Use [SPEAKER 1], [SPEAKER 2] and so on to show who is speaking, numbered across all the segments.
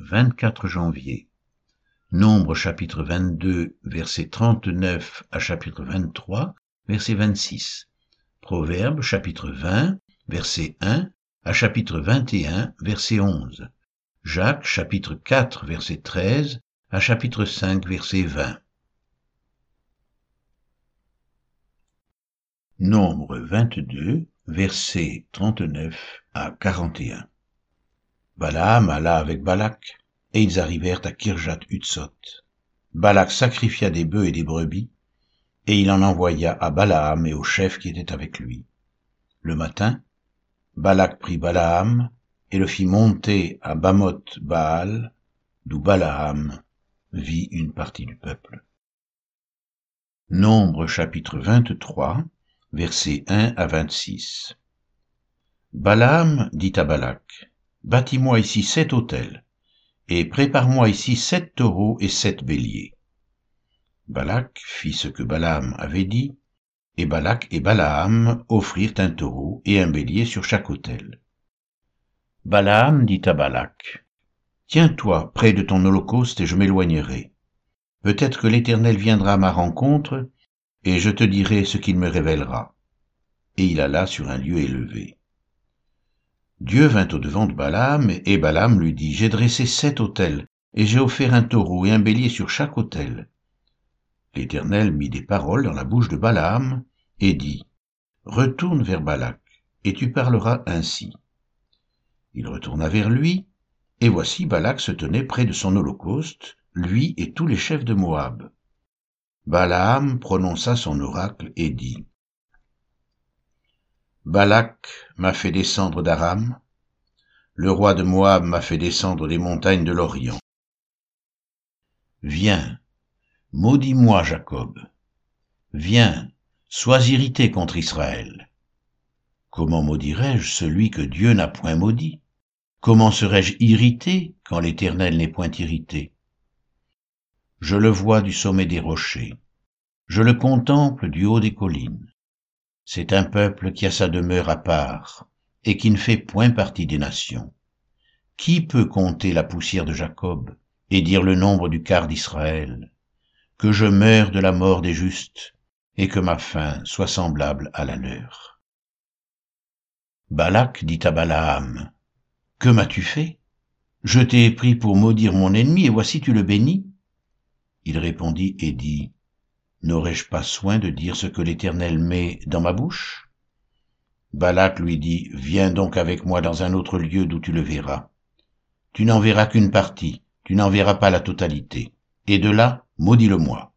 [SPEAKER 1] 24 janvier. Nombre chapitre 22, verset 39 à chapitre 23, verset 26. Proverbe chapitre 20, verset 1 à chapitre 21, verset 11. Jacques chapitre 4, verset 13 à chapitre 5, verset 20. Nombre 22, verset 39 à 41. Balaam alla avec Balak, et ils arrivèrent à Kirjat Utsot. Balak sacrifia des bœufs et des brebis, et il en envoya à Balaam et aux chefs qui étaient avec lui. Le matin, Balak prit Balaam et le fit monter à Bamoth Baal, d'où Balaam vit une partie du peuple. Nombre chapitre 23, versets 1 à 26. Balaam dit à Balak, Bâtis-moi ici sept autels, et prépare-moi ici sept taureaux et sept béliers. Balak fit ce que Balaam avait dit, et Balak et Balaam offrirent un taureau et un bélier sur chaque autel. Balaam dit à Balak, Tiens-toi près de ton holocauste et je m'éloignerai. Peut-être que l'Éternel viendra à ma rencontre et je te dirai ce qu'il me révélera. Et il alla sur un lieu élevé. Dieu vint au-devant de Balaam, et Balaam lui dit, J'ai dressé sept autels, et j'ai offert un taureau et un bélier sur chaque autel. L'Éternel mit des paroles dans la bouche de Balaam, et dit, Retourne vers Balak, et tu parleras ainsi. Il retourna vers lui, et voici Balak se tenait près de son holocauste, lui et tous les chefs de Moab. Balaam prononça son oracle et dit, Balak m'a fait descendre d'Aram, le roi de Moab m'a fait descendre des montagnes de l'Orient. Viens, maudis-moi Jacob, viens, sois irrité contre Israël. Comment maudirais-je celui que Dieu n'a point maudit? Comment serais-je irrité quand l'Éternel n'est point irrité? Je le vois du sommet des rochers, je le contemple du haut des collines. C'est un peuple qui a sa demeure à part, et qui ne fait point partie des nations. Qui peut compter la poussière de Jacob, et dire le nombre du quart d'Israël? Que je meure de la mort des justes, et que ma fin soit semblable à la leur. Balak dit à Balaam, Que m'as-tu fait? Je t'ai pris pour maudire mon ennemi, et voici tu le bénis il répondit et dit, N'aurais-je pas soin de dire ce que l'Éternel met dans ma bouche? Balak lui dit, Viens donc avec moi dans un autre lieu d'où tu le verras. Tu n'en verras qu'une partie, tu n'en verras pas la totalité. Et de là, maudis-le-moi.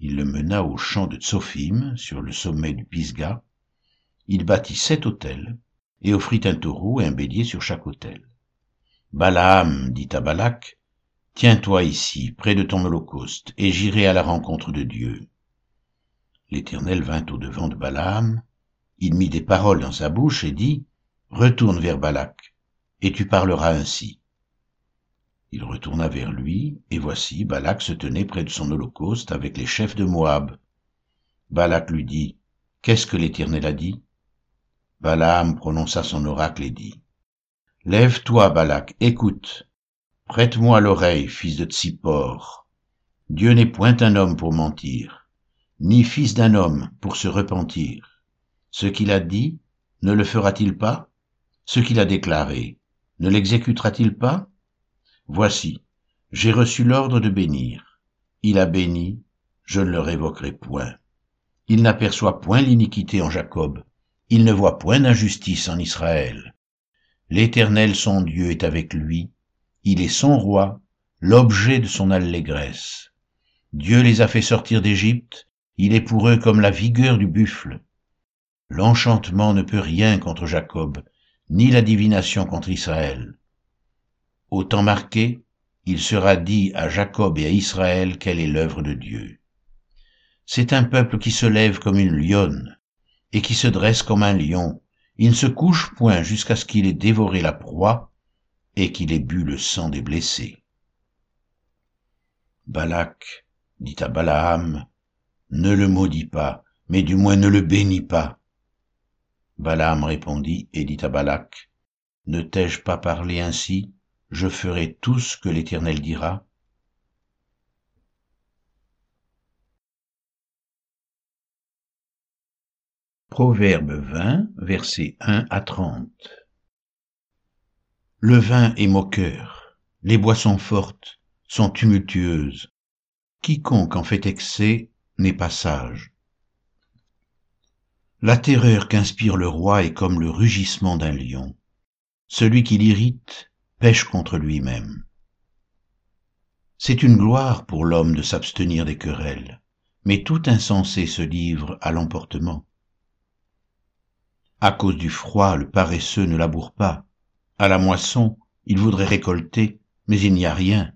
[SPEAKER 1] Il le mena au champ de Tsophim, sur le sommet du Pisga. Il bâtit sept autels, et offrit un taureau et un bélier sur chaque autel. Balaam dit à Balak, Tiens-toi ici, près de ton holocauste, et j'irai à la rencontre de Dieu. L'Éternel vint au-devant de Balaam, il mit des paroles dans sa bouche et dit, Retourne vers Balak, et tu parleras ainsi. Il retourna vers lui, et voici, Balak se tenait près de son holocauste avec les chefs de Moab. Balak lui dit, Qu'est-ce que l'Éternel a dit? Balaam prononça son oracle et dit, Lève-toi, Balak, écoute. Prête-moi l'oreille, fils de Tsippor. Dieu n'est point un homme pour mentir, ni fils d'un homme pour se repentir. Ce qu'il a dit, ne le fera-t-il pas? Ce qu'il a déclaré, ne l'exécutera-t-il pas? Voici, j'ai reçu l'ordre de bénir. Il a béni, je ne le révoquerai point. Il n'aperçoit point l'iniquité en Jacob, il ne voit point d'injustice en Israël. L'Éternel son Dieu est avec lui, il est son roi, l'objet de son allégresse. Dieu les a fait sortir d'Égypte, il est pour eux comme la vigueur du buffle. L'enchantement ne peut rien contre Jacob, ni la divination contre Israël. Au temps marqué, il sera dit à Jacob et à Israël quelle est l'œuvre de Dieu. C'est un peuple qui se lève comme une lionne, et qui se dresse comme un lion. Il ne se couche point jusqu'à ce qu'il ait dévoré la proie, et qu'il ait bu le sang des blessés. Balak dit à Balaam, Ne le maudis pas, mais du moins ne le bénis pas. Balaam répondit et dit à Balak, Ne t'ai-je pas parlé ainsi je ferai tout ce que l'Éternel dira. Proverbe 20, versets 1 à 30. Le vin est moqueur, les boissons fortes sont tumultueuses. Quiconque en fait excès n'est pas sage. La terreur qu'inspire le roi est comme le rugissement d'un lion. Celui qui l'irrite pêche contre lui-même. C'est une gloire pour l'homme de s'abstenir des querelles, mais tout insensé se livre à l'emportement. À cause du froid, le paresseux ne laboure pas. À la moisson, il voudrait récolter, mais il n'y a rien.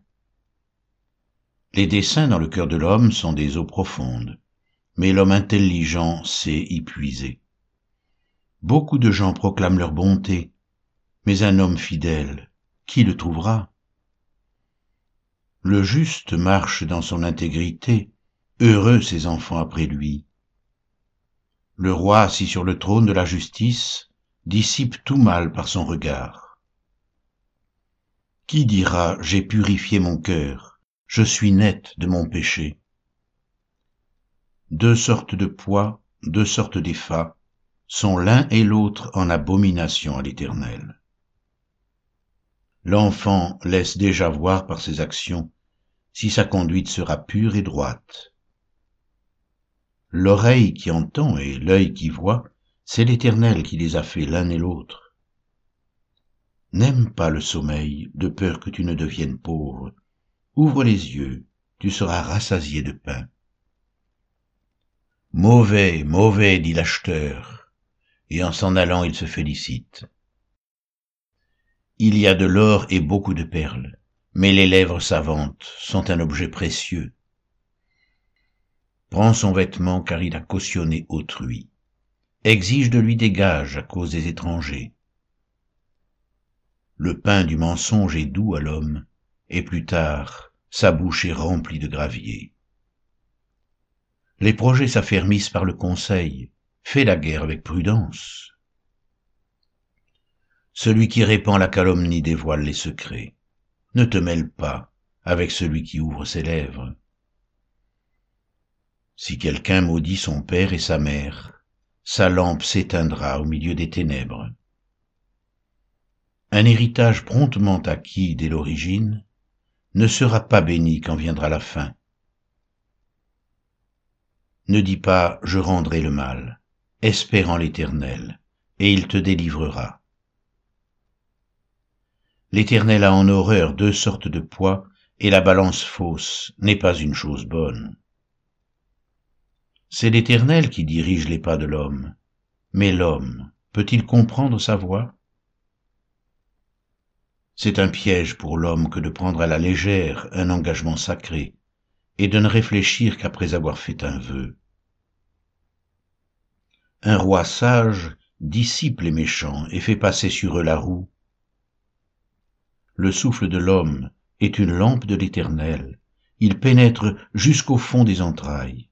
[SPEAKER 1] Les desseins dans le cœur de l'homme sont des eaux profondes, mais l'homme intelligent sait y puiser. Beaucoup de gens proclament leur bonté, mais un homme fidèle, qui le trouvera? Le juste marche dans son intégrité, heureux ses enfants après lui. Le roi assis sur le trône de la justice dissipe tout mal par son regard. Qui dira j'ai purifié mon cœur, je suis net de mon péché Deux sortes de poids, deux sortes d'effats, sont l'un et l'autre en abomination à l'Éternel. L'enfant laisse déjà voir par ses actions si sa conduite sera pure et droite. L'oreille qui entend et l'œil qui voit, c'est l'Éternel qui les a fait l'un et l'autre. N'aime pas le sommeil, de peur que tu ne deviennes pauvre. Ouvre les yeux, tu seras rassasié de pain. Mauvais, mauvais, dit l'acheteur, et en s'en allant il se félicite. Il y a de l'or et beaucoup de perles, mais les lèvres savantes sont un objet précieux. Prends son vêtement car il a cautionné autrui. Exige de lui des gages à cause des étrangers. Le pain du mensonge est doux à l'homme, et plus tard, sa bouche est remplie de gravier. Les projets s'affermissent par le conseil, fais la guerre avec prudence. Celui qui répand la calomnie dévoile les secrets. Ne te mêle pas avec celui qui ouvre ses lèvres. Si quelqu'un maudit son père et sa mère, sa lampe s'éteindra au milieu des ténèbres. Un héritage promptement acquis dès l'origine ne sera pas béni quand viendra la fin. Ne dis pas je rendrai le mal, espérant l'Éternel, et il te délivrera. L'Éternel a en horreur deux sortes de poids, et la balance fausse n'est pas une chose bonne. C'est l'Éternel qui dirige les pas de l'homme, mais l'homme peut-il comprendre sa voie? C'est un piège pour l'homme que de prendre à la légère un engagement sacré, et de ne réfléchir qu'après avoir fait un vœu. Un roi sage dissipe les méchants et fait passer sur eux la roue, le souffle de l'homme est une lampe de l'Éternel, il pénètre jusqu'au fond des entrailles.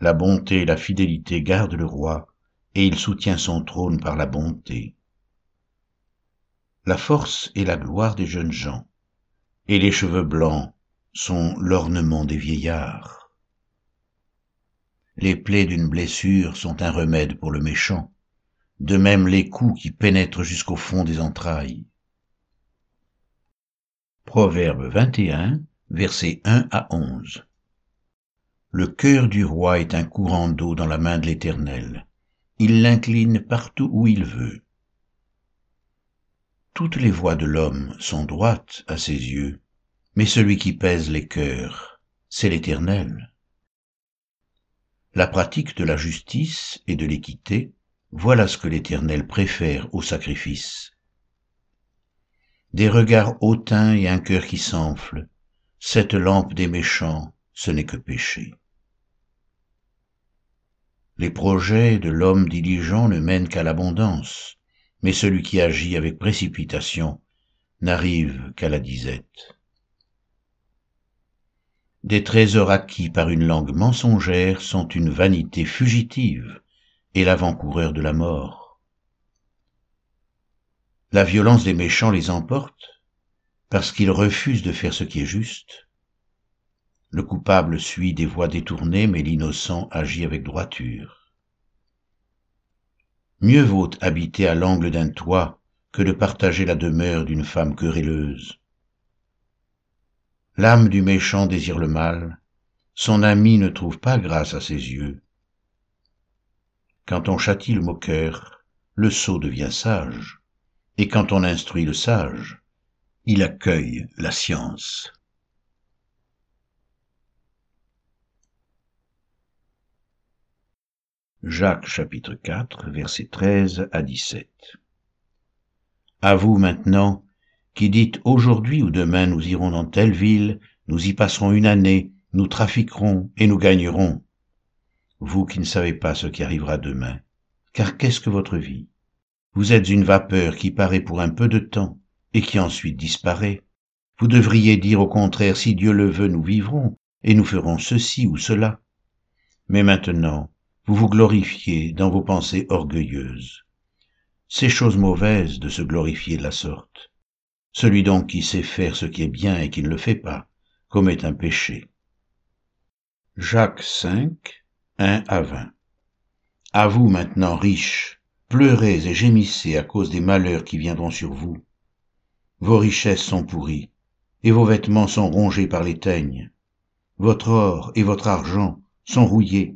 [SPEAKER 1] La bonté et la fidélité gardent le roi, et il soutient son trône par la bonté. La force est la gloire des jeunes gens, et les cheveux blancs sont l'ornement des vieillards. Les plaies d'une blessure sont un remède pour le méchant, de même les coups qui pénètrent jusqu'au fond des entrailles. Proverbe 21, versets 1 à 11. Le cœur du roi est un courant d'eau dans la main de l'Éternel. Il l'incline partout où il veut. Toutes les voies de l'homme sont droites à ses yeux, mais celui qui pèse les cœurs, c'est l'Éternel. La pratique de la justice et de l'équité, voilà ce que l'Éternel préfère au sacrifice des regards hautains et un cœur qui s'enfle, cette lampe des méchants, ce n'est que péché. Les projets de l'homme diligent ne mènent qu'à l'abondance, mais celui qui agit avec précipitation n'arrive qu'à la disette. Des trésors acquis par une langue mensongère sont une vanité fugitive et l'avant-coureur de la mort. La violence des méchants les emporte parce qu'ils refusent de faire ce qui est juste. Le coupable suit des voies détournées, mais l'innocent agit avec droiture. Mieux vaut habiter à l'angle d'un toit que de partager la demeure d'une femme querelleuse. L'âme du méchant désire le mal, son ami ne trouve pas grâce à ses yeux. Quand on châtie le moqueur, le sot devient sage, et quand on instruit le sage, il accueille la science. Jacques chapitre 4 versets 13 à 17 À vous maintenant, qui dites aujourd'hui ou demain nous irons dans telle ville, nous y passerons une année, nous trafiquerons et nous gagnerons. Vous qui ne savez pas ce qui arrivera demain, car qu'est-ce que votre vie? Vous êtes une vapeur qui paraît pour un peu de temps et qui ensuite disparaît. Vous devriez dire au contraire, si Dieu le veut, nous vivrons et nous ferons ceci ou cela. Mais maintenant, vous vous glorifiez dans vos pensées orgueilleuses. C'est chose mauvaise de se glorifier de la sorte. Celui donc qui sait faire ce qui est bien et qui ne le fait pas commet un péché. Jacques 5, 1 à 20. À vous maintenant, riches, pleurez et gémissez à cause des malheurs qui viendront sur vous. Vos richesses sont pourries, et vos vêtements sont rongés par les teignes. Votre or et votre argent sont rouillés,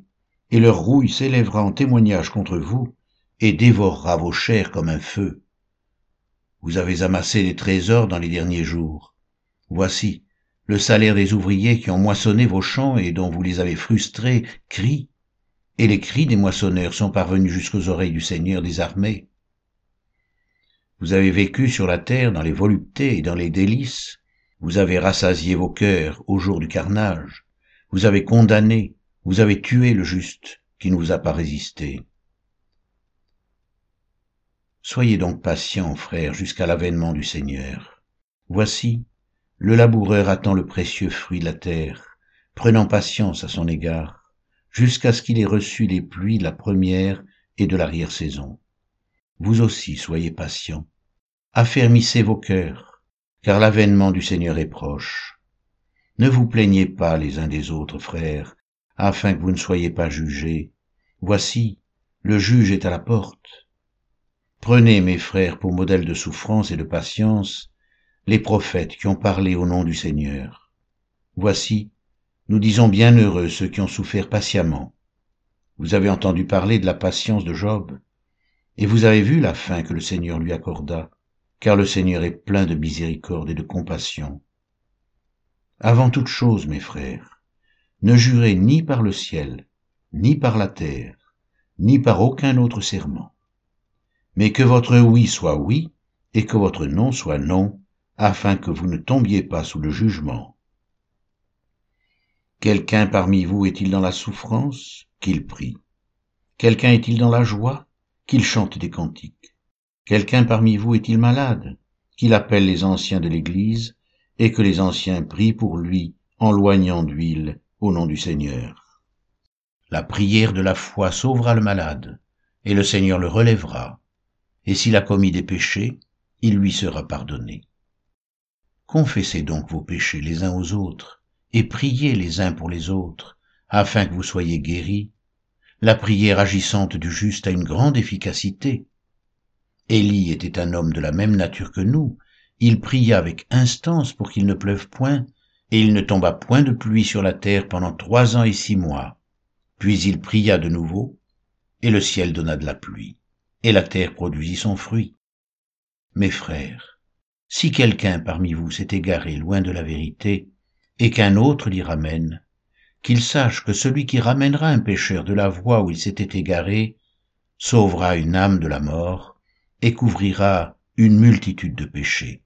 [SPEAKER 1] et leur rouille s'élèvera en témoignage contre vous, et dévorera vos chairs comme un feu. Vous avez amassé des trésors dans les derniers jours. Voici, le salaire des ouvriers qui ont moissonné vos champs et dont vous les avez frustrés crie, et les cris des moissonneurs sont parvenus jusqu'aux oreilles du Seigneur des armées. Vous avez vécu sur la terre dans les voluptés et dans les délices, vous avez rassasié vos cœurs au jour du carnage, vous avez condamné, vous avez tué le juste qui ne vous a pas résisté. Soyez donc patients, frères, jusqu'à l'avènement du Seigneur. Voici, le laboureur attend le précieux fruit de la terre, prenant patience à son égard, jusqu'à ce qu'il ait reçu les pluies de la première et de l'arrière-saison. Vous aussi soyez patients, affermissez vos cœurs, car l'avènement du Seigneur est proche. Ne vous plaignez pas les uns des autres, frères, afin que vous ne soyez pas jugés. Voici, le juge est à la porte. Prenez, mes frères, pour modèle de souffrance et de patience, les prophètes qui ont parlé au nom du Seigneur. Voici, nous disons bien heureux ceux qui ont souffert patiemment. Vous avez entendu parler de la patience de Job, et vous avez vu la fin que le Seigneur lui accorda, car le Seigneur est plein de miséricorde et de compassion. Avant toute chose, mes frères, ne jurez ni par le ciel, ni par la terre, ni par aucun autre serment, mais que votre oui soit oui, et que votre non soit non, afin que vous ne tombiez pas sous le jugement. Quelqu'un parmi vous est-il dans la souffrance Qu'il prie? Quelqu'un est-il dans la joie Qu'il chante des cantiques? Quelqu'un parmi vous est-il malade Qu'il appelle les anciens de l'Église, et que les anciens prient pour lui en loignant d'huile au nom du Seigneur. La prière de la foi sauvera le malade, et le Seigneur le relèvera, et s'il a commis des péchés, il lui sera pardonné. Confessez donc vos péchés les uns aux autres, et priez les uns pour les autres, afin que vous soyez guéris. La prière agissante du juste a une grande efficacité. Élie était un homme de la même nature que nous, il pria avec instance pour qu'il ne pleuve point, et il ne tomba point de pluie sur la terre pendant trois ans et six mois. Puis il pria de nouveau, et le ciel donna de la pluie, et la terre produisit son fruit. Mes frères, si quelqu'un parmi vous s'est égaré loin de la vérité, et qu'un autre l'y ramène, qu'il sache que celui qui ramènera un pécheur de la voie où il s'était égaré, sauvera une âme de la mort, et couvrira une multitude de péchés.